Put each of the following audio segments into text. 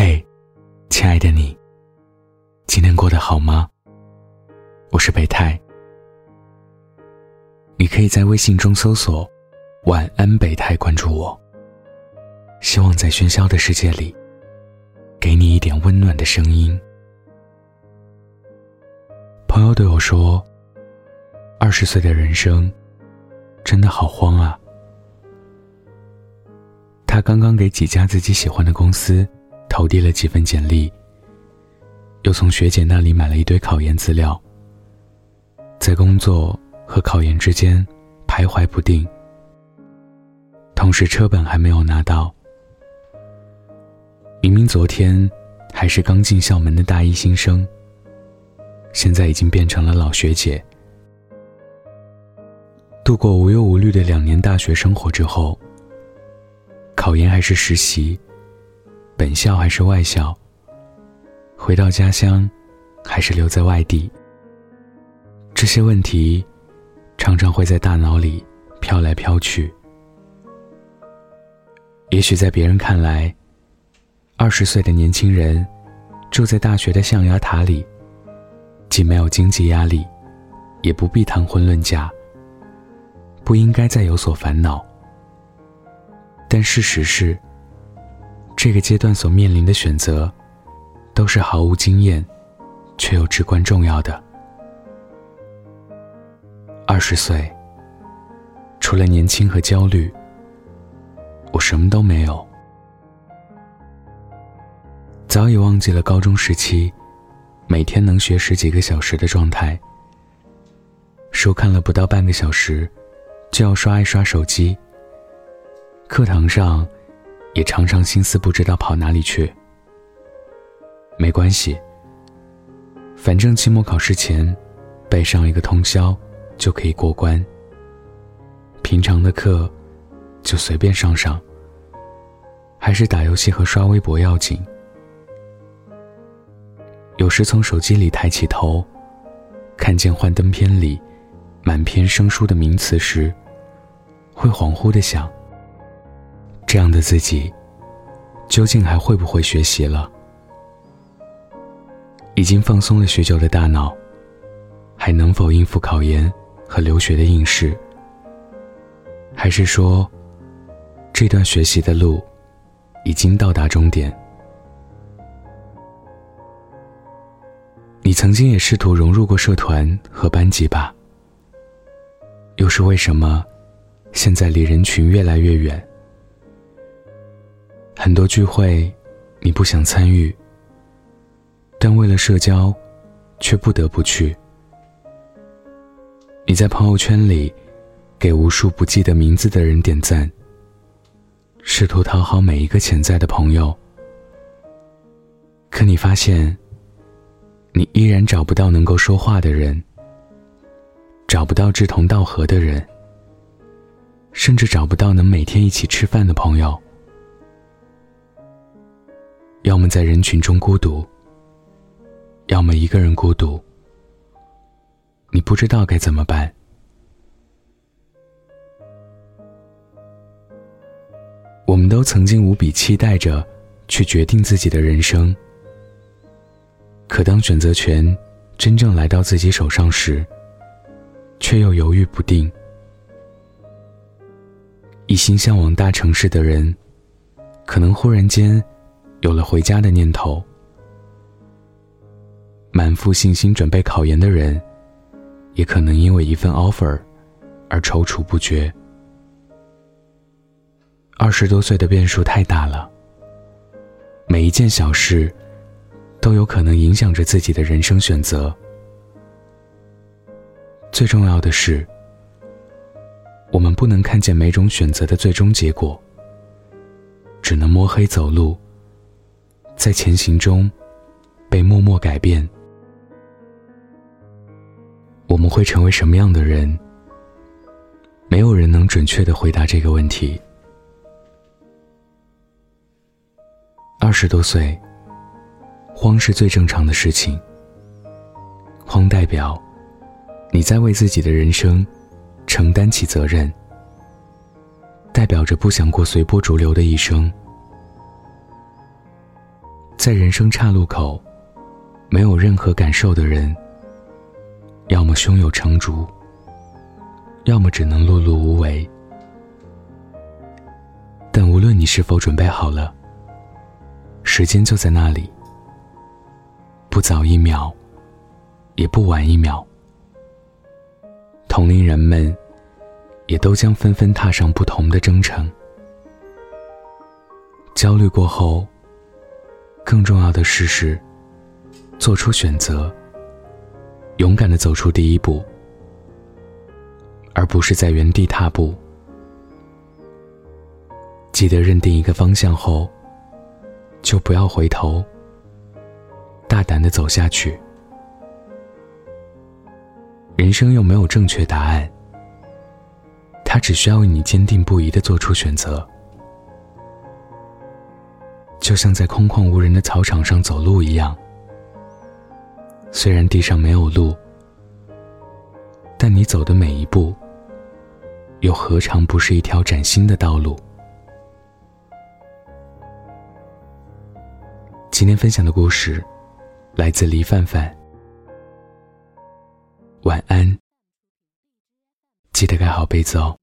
嘿，亲爱的你，今天过得好吗？我是北太，你可以在微信中搜索“晚安北太”，关注我。希望在喧嚣的世界里，给你一点温暖的声音。朋友对我说：“二十岁的人生，真的好慌啊。”他刚刚给几家自己喜欢的公司投递了几份简历，又从学姐那里买了一堆考研资料，在工作和考研之间徘徊不定。同时，车本还没有拿到。明明昨天还是刚进校门的大一新生，现在已经变成了老学姐。度过无忧无虑的两年大学生活之后。考研还是实习，本校还是外校，回到家乡，还是留在外地？这些问题，常常会在大脑里飘来飘去。也许在别人看来，二十岁的年轻人，住在大学的象牙塔里，既没有经济压力，也不必谈婚论嫁，不应该再有所烦恼。但事实是，这个阶段所面临的选择，都是毫无经验，却又至关重要的。二十岁，除了年轻和焦虑，我什么都没有。早已忘记了高中时期，每天能学十几个小时的状态。书看了不到半个小时，就要刷一刷手机。课堂上，也常常心思不知道跑哪里去。没关系，反正期末考试前背上一个通宵就可以过关。平常的课就随便上上，还是打游戏和刷微博要紧。有时从手机里抬起头，看见幻灯片里满篇生疏的名词时，会恍惚的想。这样的自己，究竟还会不会学习了？已经放松了许久的大脑，还能否应付考研和留学的应试？还是说，这段学习的路已经到达终点？你曾经也试图融入过社团和班级吧？又是为什么，现在离人群越来越远？很多聚会，你不想参与，但为了社交，却不得不去。你在朋友圈里，给无数不记得名字的人点赞，试图讨好每一个潜在的朋友。可你发现，你依然找不到能够说话的人，找不到志同道合的人，甚至找不到能每天一起吃饭的朋友。要么在人群中孤独，要么一个人孤独。你不知道该怎么办。我们都曾经无比期待着去决定自己的人生，可当选择权真正来到自己手上时，却又犹豫不定。一心向往大城市的人，可能忽然间。有了回家的念头，满腹信心准备考研的人，也可能因为一份 offer 而踌躇不决。二十多岁的变数太大了，每一件小事都有可能影响着自己的人生选择。最重要的是，我们不能看见每种选择的最终结果，只能摸黑走路。在前行中，被默默改变。我们会成为什么样的人？没有人能准确的回答这个问题。二十多岁，慌是最正常的事情。慌代表你在为自己的人生承担起责任，代表着不想过随波逐流的一生。在人生岔路口，没有任何感受的人，要么胸有成竹，要么只能碌碌无为。但无论你是否准备好了，时间就在那里，不早一秒，也不晚一秒。同龄人们，也都将纷纷踏上不同的征程。焦虑过后，更重要的事是做出选择，勇敢的走出第一步，而不是在原地踏步。记得认定一个方向后，就不要回头，大胆的走下去。人生又没有正确答案，它只需要你坚定不移的做出选择。就像在空旷无人的草场上走路一样，虽然地上没有路，但你走的每一步，又何尝不是一条崭新的道路？今天分享的故事，来自黎范范。晚安，记得盖好被子哦。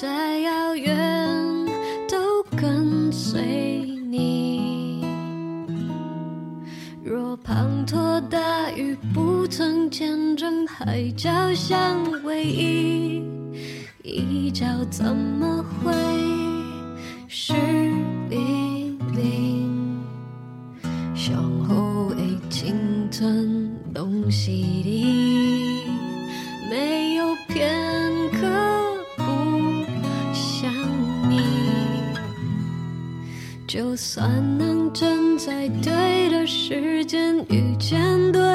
再遥远都跟随你，若滂沱大雨不曾见证，海角相偎依，一角怎么会是黎明？向后已侵吞东西里。算能站在对的时间遇见对。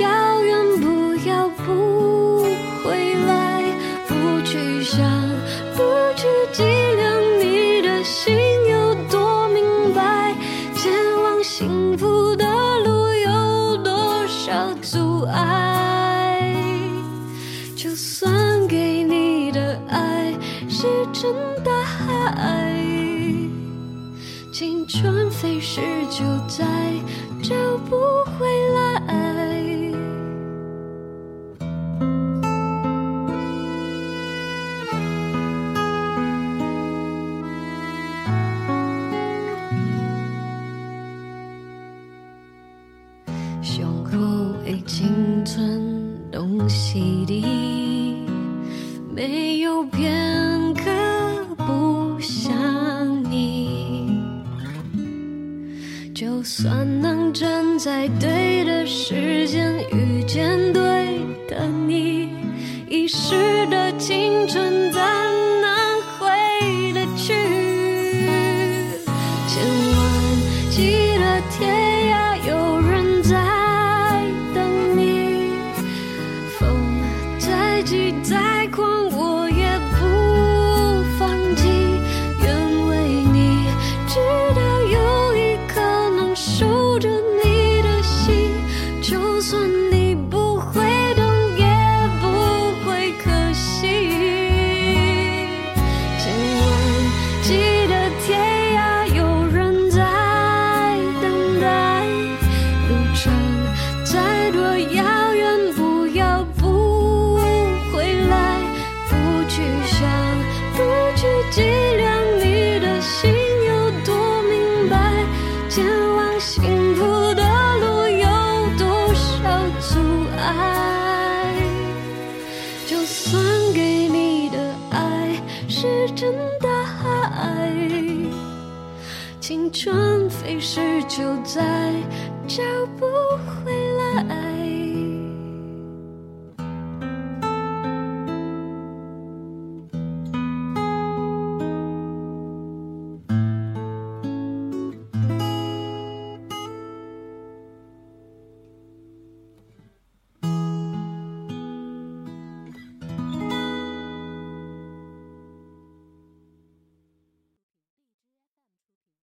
遥远，不要不回来。不去想，不去计量，你的心有多明白。前往幸福的路有多少阻碍？就算给你的爱石沉大海，青春飞逝，就在找不回来。已经存东西的，没有片刻不想你。就算能站在对的时间遇见对的你，遗失的青春怎在狂舞。于是就再找不回。